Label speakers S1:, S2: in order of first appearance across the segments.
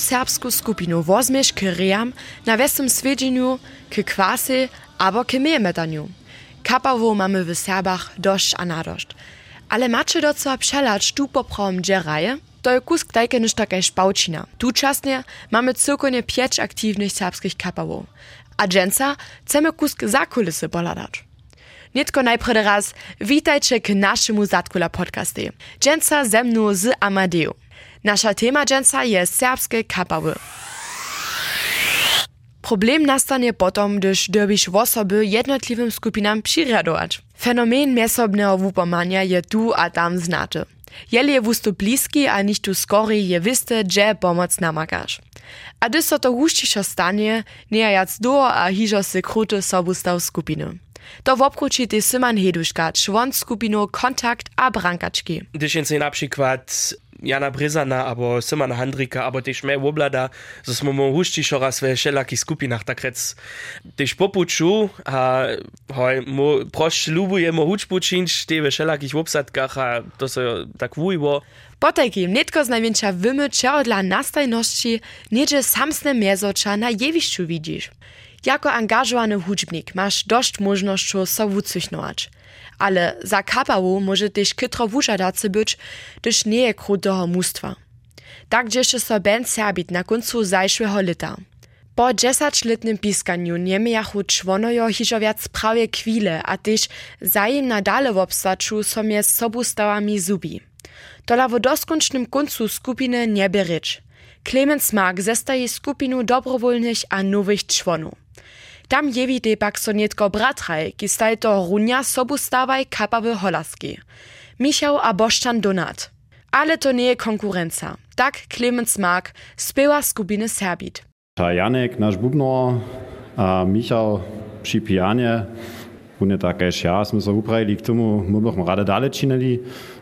S1: serbsku skupinu wozmiesz k ream na westym swiedźeniu, k kwasy albo k miemetaniu. Kapawo mamy w Serbach dość a. Ale macie do co przelać tu poprom dzeraje? To je kusk tajke niż taka szpałcina. Tuczasnie mamy cyrkonie pięć aktywnych serbskich kapawo. A dżęca chcemy kusk za kulisy poladać. Nitko najprede raz, witajcie k naszemu Zatkula podcastie. Dżęca ze mną z Amadeu. Nasza tema dżęca jest serbskie kapawy. Problem nastanie potom, gdyż dobisz osoby jednotliwym skupinam przyrjadować. Fenomen miesobnego wupomania je tu a tam znaty. Jeli je wustu bliski, a niż tu skori je wiste, gdzie pomoc namakasz. A gdy so to hušćišo stanie, nejajac do a hižo se kruty sobu stav skupiny. To wopruči ty Simon Heduška, čłon skupinu Kontakt a Brankački.
S2: Když jen na przykład Jana Bryzana, albo Simona Handrika, albo też mnie Woblada, że smo mu šo raz w wszelakich skupinach, tak rec też popuczu, a hoj, mu proś lubujemo hučpučinč, te w wszelakich obsadkach, a to so tak wujbo.
S1: Potajkim netko z największa wymycia dla nastajności niedzie samsne miezoča na jewiszczu widzisz. Jako angażowany hudźbnik masz dość możności so wucychnować. Ale za kapawu może też kytro wużadacy być, gdyż nie je krutego mustwa. Tak dzieje so band Serbit na końcu zajszłego lata. Po 10-letnym piskaniu nie miachu członojo hižo wiac prawie kwile, a też zajem nadale w obstaczu so mie z sobu stałami zubi. Tola w doskoncznym końcu skupiny nie bierycz. Clemens Mark zestaje skupinu dobrowolnych a nowych członów. Tam jewi te pak so netko bratraj, ki staj to runia sobu stawaj kapawy holaski. Michał a Boszczan Donat. Ale to nie je konkurenca. Tak Clemens Mark spiewa skupiny Serbit.
S3: Ta Janek, nasz bubnor, a Michał przy pijanie,Une takéž ja sme sa upravili k tomu, my bychom rade dále.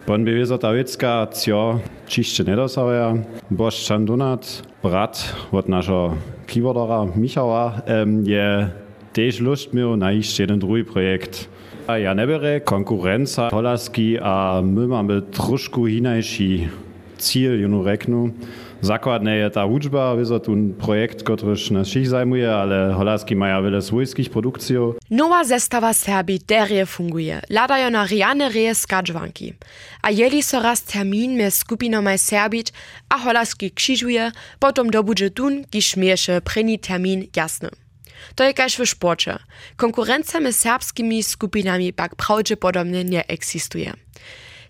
S3: Bon ta vecka, cio, čište nedosavia. Boš Čandunat, brat od našho keyboardera Michała, um, je tež lust miał na jeden drugi projekt. A ja ne bere konkurenca Polaski, a my mamy trošku inajší cíl, junu. Zakładne je ta uczba, wiedzą tu projekt, który nas wszystkich zajmuje, ale holaski mają wiele swojskich produkcji.
S1: Nowa zestawa Serbii derje funguje. Ladają na riane reje skadżwanki. A jeli so raz termin mez skupinomaj Serbit a holaski krzyżuje, potom dobudże tun, kiż miesze preni termin jasny. To je kaž w sporcie. Konkurencja z serbskimi skupinami pak prawdopodobnie nie eksistuje.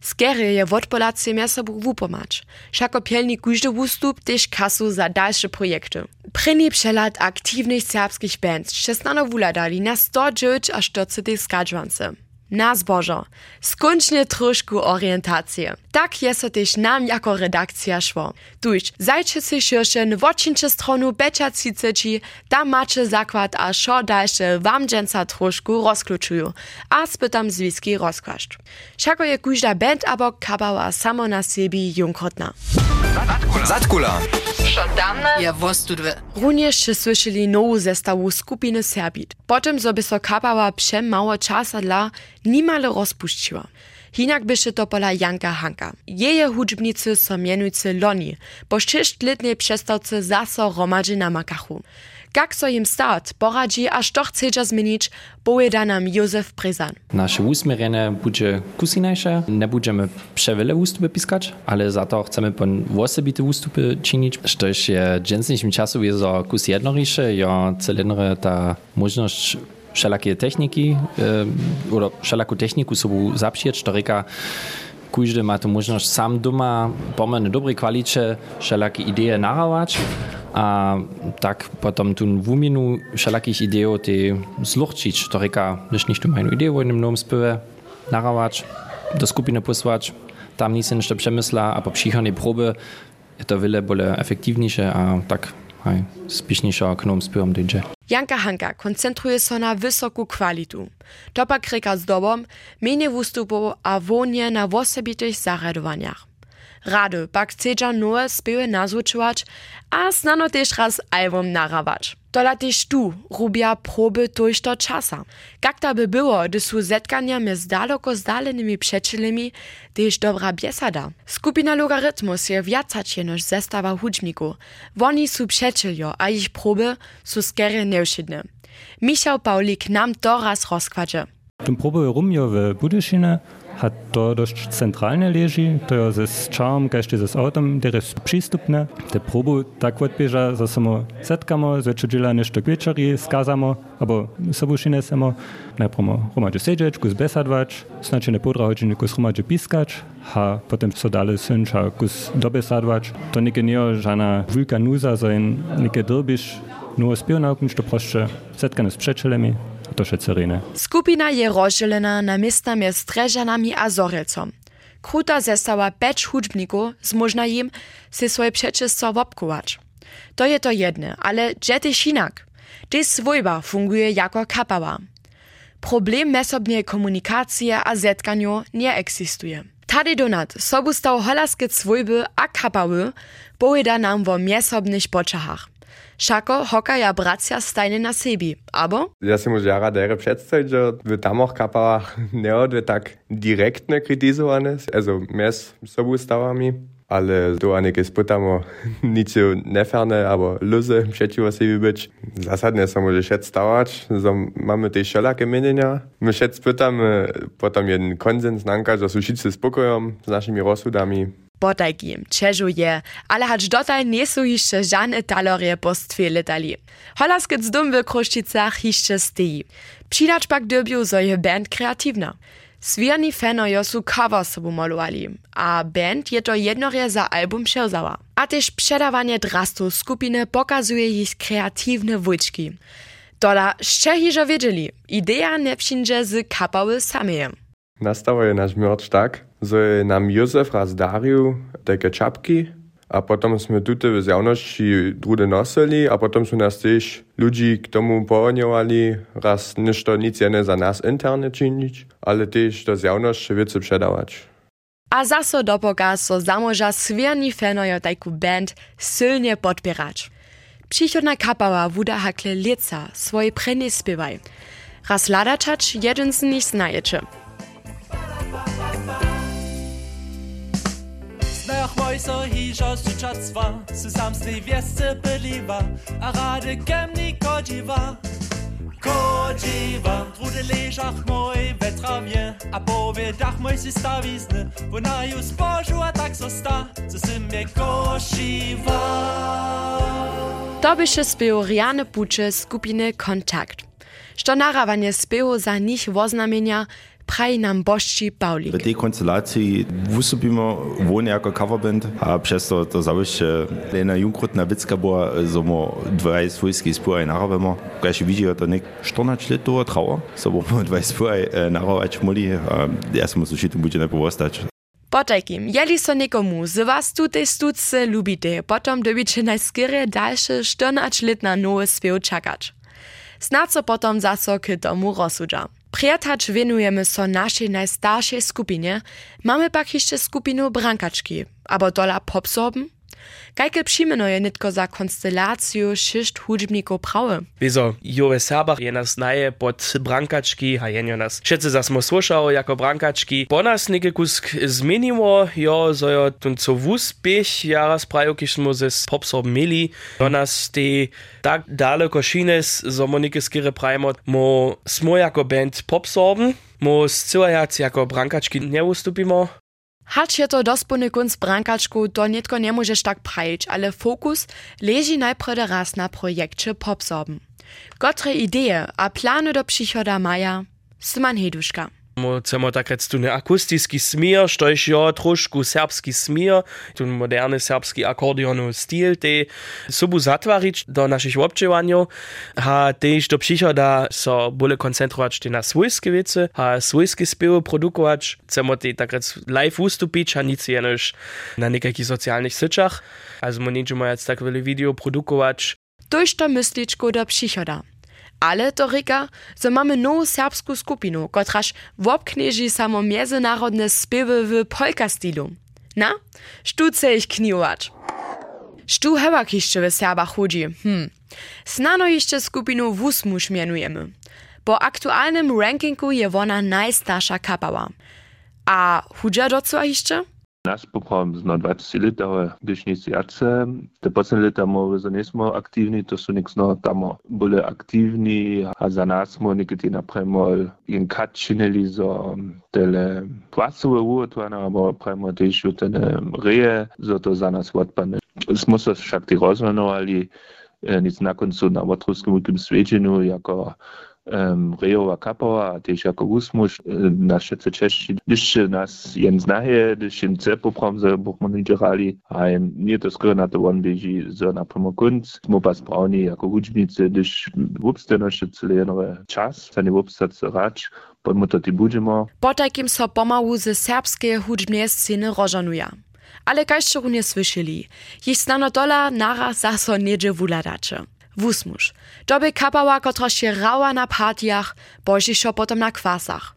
S1: Skery je wodpolacy sobu wupomać. Šako pielni kujdy wustup też kasu za dalsze projekty. Pryni przelat aktywnych serbskich bands szczesnano wuladali na 109 aż 40 skadżwance. Na zbożo. Skończnie troszkę orientację. Tak jest też nam jako redakcja szło. Tuż, zajcie się szyrsze w odcincze stronu becza ciceci, tam macie zakład a szo dalsze wam dżęca troszkę rozkluczują, a spytam zwiski rozkłaszcz. Szako je kuźda band abo kabała samo na siebie junkrotna.
S4: Zatkula.
S5: Ja wostudwe.
S1: Również się słyszeli nową zestawu skupiny Serbit. Potem sobie so kapała przem mało czasa dla nimale rozpuściła. Hinak byše to pola Janka Hanka. Jeje hudźbnicy so mienujcy Loni, po sześćletniej przestawce zaso romadzi na makachu. Jak so im start poradzi, aż to chce zmienić, powiada nam Józef Prezan.
S6: Nasze usmierenie będzie kusinejsze, nie będziemy przewiele ustupy piskać, ale za to chcemy osobite ustupy czynić. Je w dżęsniejszym czasu jest o kus jednorisze, ja celynre ta możliwość wszelakie techniki, e, oder wszelaką techniku sobie zaprzeć, to reka każdy ma tu możliwość sam doma pomerne dobrej kwalicie wszelakie idee narawać, a tak potom tu w uminu wszelakich idei te zluchcić, to reka, když nicht um eine Idee w jednym nowym spywe narawać, do skupiny posłać, tam nic jeszcze przemysla, a po przychodnej próby to wiele bole efektywniejsze, a tak hej, spišniejsza k nowym spyvom dojdzie.
S1: Janka Hanka koncentruje się na wysoką kwalitu. To pak reka z dobom, menie wystupów a wonie na osobitych zaradowaniach. Rady pak chcedza nowe spiewy nazvučować, a znano też raz album narawać. Tola też tu rubia proby tojšto czasa. Jak to by było, gdy są zetkania z daleko zdalonymi przyjacielami, też dobra biesada. Skupina Logarytmus je więcej niż zestawa hudźników. Oni są przyjacielio, a ich proby są skiery nieuszydne. Michał Paulik nam to raz rozkładzie.
S7: Tym próbuję rumio w Budyszynę, hat to dość centralne leży, to jest z czarm, każdy z autem, der jest przystupne. Te próbu tak odbieża, że samo setkamo, że czydzila nešto wieczory skazamo, albo sobą szynesemo. Najpierw rumadzie siedzieć, kus besadwać, znaczy ne podra godziny kus rumadzie piskać, a potem so dalej synć, a kus dobesadwać. To nie nie żadna wielka nuza, że nie drbisz, no nauknić to proszę, setkane z przyjacielami, to.
S1: Skupina je rozdzielena na miesta między Streżanami a Zorecom. Kruta zestała peć hudźbników, zmożna im se swoje przeczystwo wopkować. To je to jedne, ale gdzie też inak? Też swojba funguje jako kapała. Problem mesobnej komunikacji a zetkaniu nie eksistuje. Tady donat sobu stał holaskie swojby a kapały powiada nam o mesobnych poczachach. Šako hokaja bracia stajne na sebi, abo?
S8: Ja si môžem jara dere predstaviť, že v tamoch kapalách neodve tak direktne kritizované, also mes sobu stavami, ale to ani keď spýtamo nič neferne, alebo luze przeciwko sebi byť. Zasadne sa môže všet stavať, máme tie všelaké menenia. My všet spýtame potom jeden konsens nanka, že sú všetci spokojom s našimi rozsudami.
S1: Potajki, čežuje, ale hač nie sú jeszcze žane talorie postwie letali. Holaskec dom w Kruščicach jeszcze stejí. Přidać pak dobiu, zo band kreatywna. Swierni fanojo sú cover sobu malovali, a band je to jednorie za album převzała. A też przedawanie drastu skupiny pokazuje ich kreatywne wujczki. Tola jeszcze hižo wiedzieli, idea nie przyjdzie z kapały samej.
S8: Nastavuje naš merch tak, że nam Józef raz darił takie czapki, a potem sme tutaj w zjawności drude nosili, a potem są nas też ludzi k tomu połoniowali, raz ništo nic jene za nas interne czynić, ale też do zjawności wiece przedawać.
S1: A zaso dopoka so zamoża swierni fanojo tajku band silnie podpierać. Przychodna kapała wuda hakle lieca swoje prenie spiewaj. Raz ladaczać jeden z nich znajecze.
S9: Nach Häuser hižo sučactva se samstej wiesce byliwa, a rady kemni kodziwa. Kodziwa, trude leżach moj we trawie, a powie dach moj si stawizny, bo na ju spożu a tak.
S1: To byše spieł Riane Pucze skupiny Kontakt. Što narawanie za nich woznamienia pravi nam Bošči Pavlik.
S10: V tej konstelaciji vstopimo v nekaj coverband, a przez to, to zavišče eh, ena junkrotna vitska bo, eh, zomo dvaj svojski spoj naravimo. Kaj še vidijo, to nek 14 let to travo, so bomo dvaj spoj eh, naravač moli, a jaz smo se učiti, bude ne povostač.
S1: Potajkim, jeli so nekomu, z vas tute stuce ljubite, potem dobiče najskere daljše 14 let na nove spev čakač. Snad so potem zaso k tomu rozsuđam. Prijatać venujemy so naszej najstarszej skupinie, mamy pak jeszcze skupinu brankaczki, abo dola popsorben. Kajke przyjmeno je nitko za konstelaciju šest hudžbnikov prawe.
S2: Wieso, Joe Serbach je nas naje pod brankački, a jenjo nas všetci zas smo slušao jako brankački. Po nas neke kusk zmieniło, jo, zo jo tun co wuspech jaras prajo, kiž smo se s popsob mili. Do nas te tak daleko šines, zo mo neke skire prajmo, mo smo jako band popsorben, mo scilajac jako brankački nie ustupimo,
S1: Hacz je to dospony kunst brankaczku, to nitko nie możesz tak prajić, ale fokus leży najpierw raz na projekcie popsorben. Gotre idee a plany do przychoda maja, Syman Heduszka.
S2: Chcemo takrat tudi akustijski smir, što je jo trošku srpski smir, tudi moderni srpski akordeonov stil, te sobu zatvarič do naših občevanjov, a tež do prihoda so bolje koncentrovati na svojske vece, a svojske speve produkovati, chcemo te takrat live ustupič, a nic jenož na nekakih socialnih also, srčah, a zmo ničemo jaz tak veliko video produkovati.
S1: To je to misličko do prihoda. Ale to rika, że mamy nową serbską skupinu, kotraż wobknieży samo międzynarodne spiewy w polka stylu. Na, chce ich kniwać. Štu hewak jeszcze w Serbach chodzi? Hm. Snano jeszcze skupinu Wusmusz mianujemy. Po aktualnym rankingu je ona najstarsza kapała. A chudza do co jeszcze?
S11: Naš popom zna 20 let, bližnjici jace, te poslednje leta mu za ne smo aktivni, to so nek zno tamo bolj aktivni, a za nas smo nekateri napremol in kad činili za um, tele plasove uotvana, no, bo premo tež v tene reje, zato za nas odpane. Smo se šak ti razmanovali, eh, nic na koncu na Vatrovskem sveđenju, jako Rejowa Kapowa, a też jako Usmusz, na szece cześci, gdyż nas jen znaje, gdyż jen ce poprom ze buchmoni dzierali, a nie to skoro na to on bieži zo na primo kunc, smo pa spravni jako hudžbnice, gdyż wupste nasze cele jenowe czas, za nie wupstać racz, pomimo to ti budžemo.
S1: Po takim so pomału ze serbskie hudžbnie sceny rożanuje. Ale kaž nie słyszeli, ich znano dola naraz zaso niedzie. Wusmusz. To by kapała, która się rała na partiach, bożiszo potem na kwasach.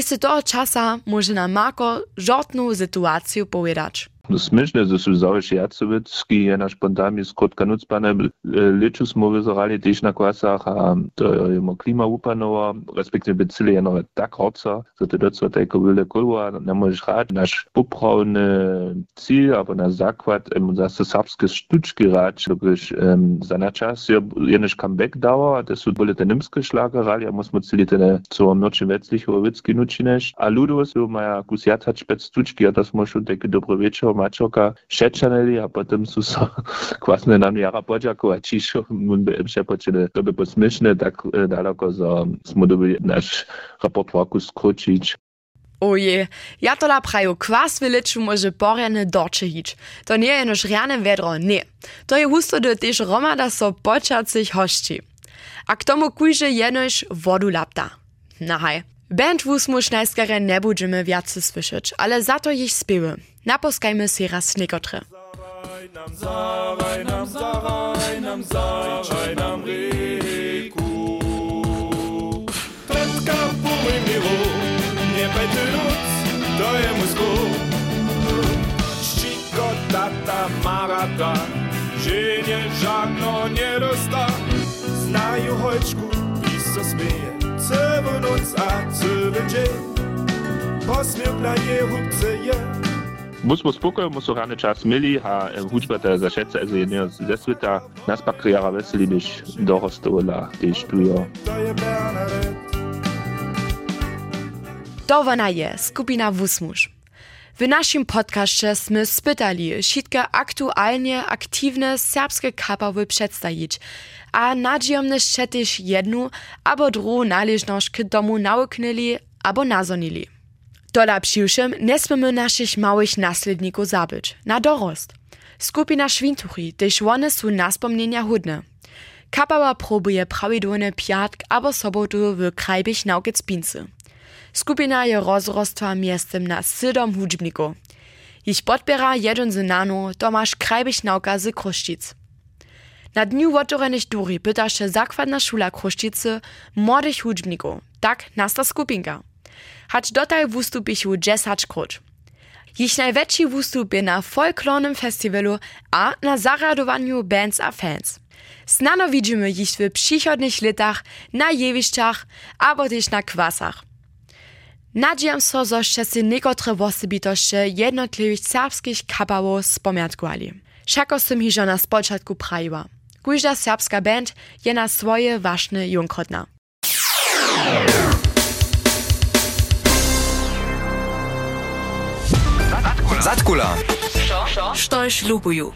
S1: Z toho czasa może nam Marko żadną sytuację powiedzieć.
S11: No smiešne, da su završi Jacovecki je na spontami skrotka nucpane. Liču smo vyzerali tež na kvasach a to je mo klima upanova, respektive by cili jenom tak horca, za to docela tejko vile kulva, nemôžeš rád náš popravný cíl, alebo náš základ, um, zase srbské štučky rád, dokiž um, za na čas je jenež comeback dała, a to sú boli te nimské šlagerali, a musíme cili ten co noči veclicho vicky nučineš. A ľudu sú maja kus jatač pec štučky, a to smo šo tejko dobro večer Mačoka šečaneli a potom sú so kvasne poďakovať, čiže mun by im šepočili, to by bolo smiešne, tak daleko za smo dobili náš repertoárku skročiť.
S1: Oje, ja to la praju kwas viliču może porjane dorče hič. To nie je nož rjane vedro, nie. To je husto do tež romada so počacich hošči. A k tomu kujže jenož vodu lapta. Nahaj. Band wusmuš najskare ne budžeme viace słyšeć, ale za to ich spiewy. Naposkajmy si raz niekotre.
S9: Zawaj nam, nam, nam, nam nie że nie żadno nie dosta. Znają choćku, piso smieje,
S11: Musimo spokojno, musimo rane čas mili, a hudžba te zašece, also jedného ze sveta. Nas pak dorostovala, když tujo.
S9: To je Bernadette.
S1: To ona je, skupina Wusmusz. W naszym podcaście sme spytali wszystkie aktualnie aktywne serbskie kapawy przedstawić, a nadziejomne jeszcze też jedną albo drugą należność k domu nauknęli albo nazonili. Dola przyjszym nie smiemy naszych małych nasledników zabyć, na dorost. Skupina Szwintuchi, też one są na wspomnienia hudne. Kapała próbuje prawidłowny piatk albo sobotu w krajbich naukic pincy. Skupina je rozrostła miestem na sydom hudźbników. Ich podbiera jeden z nano Tomasz Krajbich nauka z Kruszcic. Na dniu otvorenych duri pyta się zakładna szula Kruszcicy młodych hudźbników. Tak nasta skupinka. Hacz dotaj wystupichu 10 krut. Ich największy wystup je na folklornym festiwalu a na zaradowaniu bands a fans. Znano widzimy ich w przychodnych latach na jewiszczach, albo też na kwasach. Nadziejam so, że ще si niekotre osobitości jednotliwych serbskich kapałów spomiatkovali. Všako som hižo na spočatku prajiła. Każda serbska band je na swoje ważne junkrotna.
S4: Zatkula.
S5: Što? Što? Što lubuju?